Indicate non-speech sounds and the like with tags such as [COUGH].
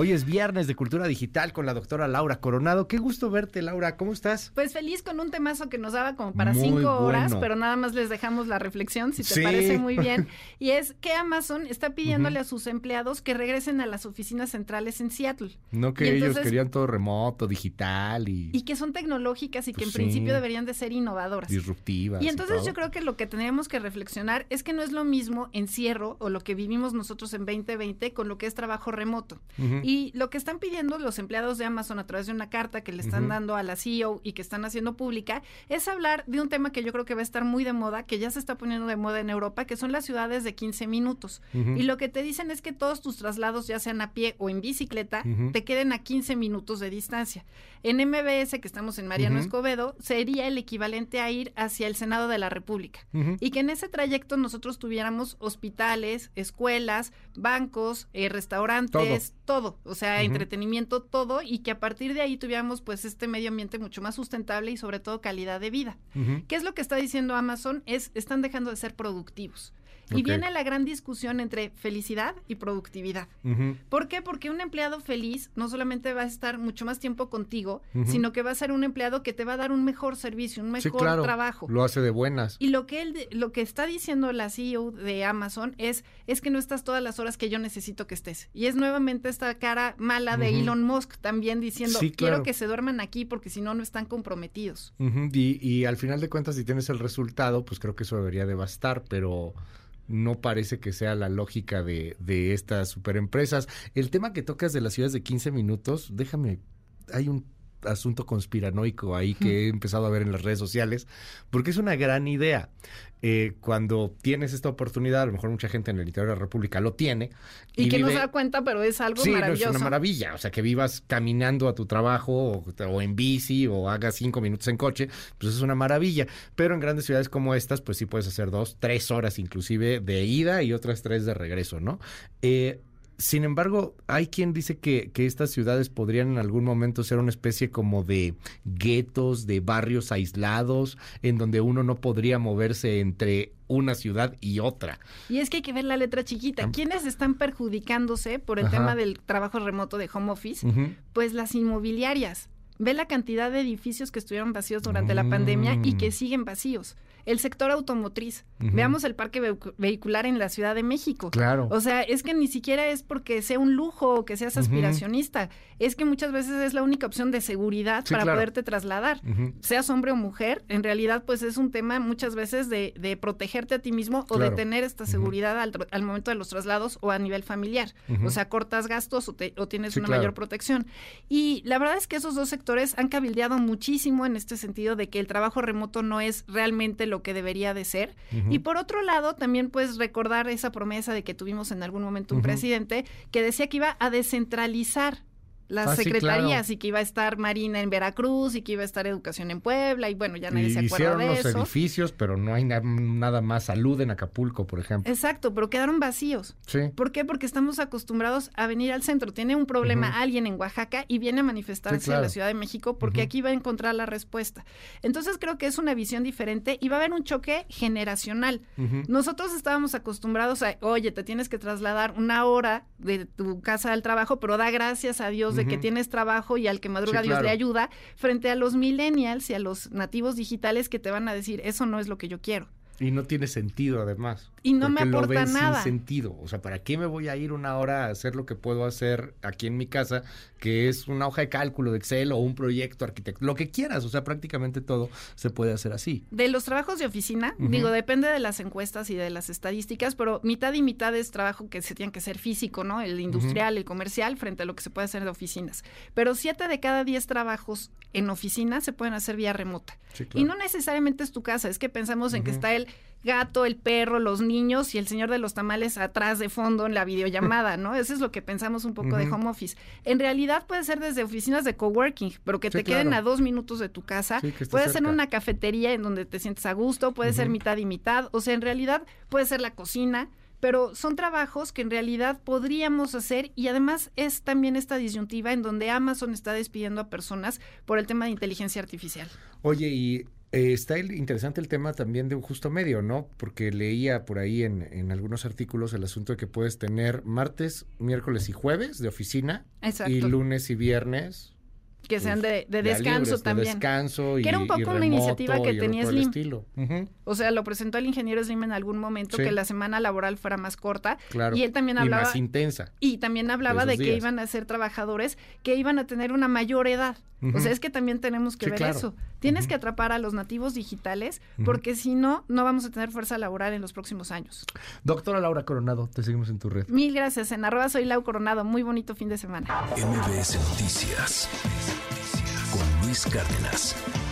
Hoy es viernes de Cultura Digital con la doctora Laura Coronado. Qué gusto verte, Laura. ¿Cómo estás? Pues feliz con un temazo que nos daba como para Muy cinco horas, pero nada más les dejamos la reflexión, si te Sí. parece muy [LAUGHS] bien. Y es que Amazon está pidiéndole a sus empleados que regresen a las oficinas centrales en Seattle. No que ellos querían todo remoto, digital y, Y que son tecnológicas y que Pues en sí. principio deberían de ser innovadoras. disruptivas. Y entonces yo creo que lo que tendríamos que reflexionar es que no es lo mismo encierro o lo que vivimos nosotros en 2020 con lo que es trabajo remoto. Y lo que están pidiendo los empleados de Amazon a través de una carta que le están dando a la CEO y que están haciendo pública es hablar de un tema que yo creo que va a estar muy de moda, que ya se está poniendo de moda en Europa, que son las ciudades de 15 minutos. Y lo que te dicen es que todos tus traslados, ya sean a pie o en bicicleta, te queden a 15 minutos de distancia. En MBS, que estamos en Mariano. Escobedo, sería el equivalente a ir hacia el Senado de la República. Y que en ese trayecto nosotros tuviéramos hospitales, escuelas, bancos, eh, restaurantes, todo. O sea, entretenimiento, todo. Y que a partir de ahí tuviéramos pues este medio ambiente mucho más sustentable y sobre todo calidad de vida. Ujú. ¿Qué es lo que está diciendo Amazon? Es, están dejando de ser productivos. Y viene la gran discusión entre felicidad y productividad. ¿Por qué? Porque un empleado feliz no solamente va a estar mucho más tiempo contigo, sino que va a ser un empleado que te va a dar un mejor servicio, un Sí, mejor claro. trabajo. Lo hace de buenas. Y lo que él, lo que está diciendo la CEO de Amazon es, es que no estás todas las horas que yo necesito que estés. Y es nuevamente esta cara mala de. Elon Musk también diciendo, Sí, quiero que se duerman aquí porque si no, no están comprometidos. Y, y al final de cuentas, si tienes el resultado, pues creo que eso debería de bastar, pero no parece que sea la lógica de, de estas superempresas. El tema que tocas de las ciudades de 15 minutos, déjame, hay un asunto conspiranoico ahí que he empezado a ver en las redes sociales, porque es una gran idea. Eh, cuando tienes esta oportunidad, a lo mejor mucha gente en el interior de la República lo tiene. Y, que no se da cuenta, pero es algo Sí, no, maravilloso. es una maravilla. O sea, que vivas caminando a tu trabajo o, o en bici o hagas cinco minutos en coche, pues es una maravilla. Pero en grandes ciudades como estas, pues sí puedes hacer dos, tres horas inclusive de ida y otras tres de regreso, ¿no? Eh, sin embargo, hay quien dice que, que estas ciudades podrían en algún momento ser una especie como de guetos, de barrios aislados, en donde uno no podría moverse entre una ciudad y otra. Y es que hay que ver la letra chiquita. ¿Quiénes están perjudicándose por el Ajá. tema del trabajo remoto de home office? Pues las inmobiliarias. Ve la cantidad de edificios que estuvieron vacíos durante la pandemia y que Mm. siguen vacíos. El sector automotriz. Veamos el parque vehicu- vehicular en la Ciudad de México. Claro. O sea, es que ni siquiera es porque sea un lujo o que seas aspiracionista. Es que muchas veces es la única opción de seguridad Sí, para claro. poderte trasladar. Ujú. Seas hombre o mujer, en realidad pues es un tema muchas veces de, de protegerte a ti mismo o de tener esta seguridad al, momento de los traslados o a nivel familiar. O sea, cortas gastos o, te- o tienes Sí, una claro. mayor protección. Y la verdad es que esos dos sectores han cabildeado muchísimo en este sentido de que el trabajo remoto no es realmente lo que debería de ser. Y por otro lado, también puedes recordar esa promesa de que tuvimos en algún momento un presidente que decía que iba a descentralizar las Ah, sí, secretarías claro. y que iba a estar Marina en Veracruz y que iba a estar Educación en Puebla y bueno, ya nadie Y se acuerda hicieron de los eso. edificios, pero no hay na- nada más salud en Acapulco, por ejemplo. Exacto, pero quedaron vacíos. Sí. ¿Por qué? Porque estamos acostumbrados a venir al centro. Tiene un problema alguien en Oaxaca y viene a manifestarse Sí, claro. a la Ciudad de México porque aquí va a encontrar la respuesta. Entonces creo que es una visión diferente y va a haber un choque generacional. Nosotros estábamos acostumbrados a, oye, te tienes que trasladar una hora de tu casa al trabajo, pero da gracias a Dios de que tienes trabajo y al que madruga Sí, Dios le ayuda, frente a los millennials y a los nativos digitales que te van a decir, eso no es lo que yo quiero. Y no tiene sentido, además. Y no me porque lo aporta ven nada. Sin sentido. O sea, ¿para qué me voy a ir una hora a hacer lo que puedo hacer aquí en mi casa, que es una hoja de cálculo de Excel o un proyecto arquitecto? Lo que quieras. O sea, prácticamente todo se puede hacer así. De los trabajos de oficina, digo, depende de las encuestas y de las estadísticas, pero mitad y mitad es trabajo que se tiene que ser físico, ¿no? El industrial, el comercial, frente a lo que se puede hacer de oficinas. Pero siete de cada diez trabajos en oficina se pueden hacer vía remota. Sí, Y no necesariamente es tu casa, es que pensamos en que está el gato, el perro, los niños y el señor de los tamales atrás de fondo en la videollamada, ¿no? Eso es lo que pensamos un poco de home office. En realidad puede ser desde oficinas de coworking, pero que Sí, te queden a dos minutos de tu casa. Sí, puede ser una cafetería en donde te sientes a gusto, puede ser mitad y mitad, o sea, en realidad puede ser la cocina. Pero son trabajos que en realidad podríamos hacer y además es también esta disyuntiva en donde Amazon está despidiendo a personas por el tema de inteligencia artificial. Oye, y Eh, está el- interesante el tema también de un justo medio, ¿no? Porque leía por ahí en, en algunos artículos el asunto de que puedes tener martes, miércoles y jueves de oficina Exacto. y lunes y viernes que sean de, descanso libres, de también. descanso y, Que era un poco y una iniciativa que y tenía Slim. estilo. Ujú, O sea, lo presentó el ingeniero Slim en algún momento Sí. que la semana laboral fuera más corta. claro. Y él también Y hablaba más intensa. y también hablaba de que iban a ser trabajadores que iban a tener una mayor edad. O sea, es que también tenemos que Sí, ver claro. eso. Tienes que atrapar a los nativos digitales porque si no, no vamos a tener fuerza laboral en los próximos años. Doctora Laura Coronado, te seguimos en tu red. Mil gracias. En arroba soy Lau Coronado. Muy bonito fin de semana. MBS Noticias Luis Cárdenas.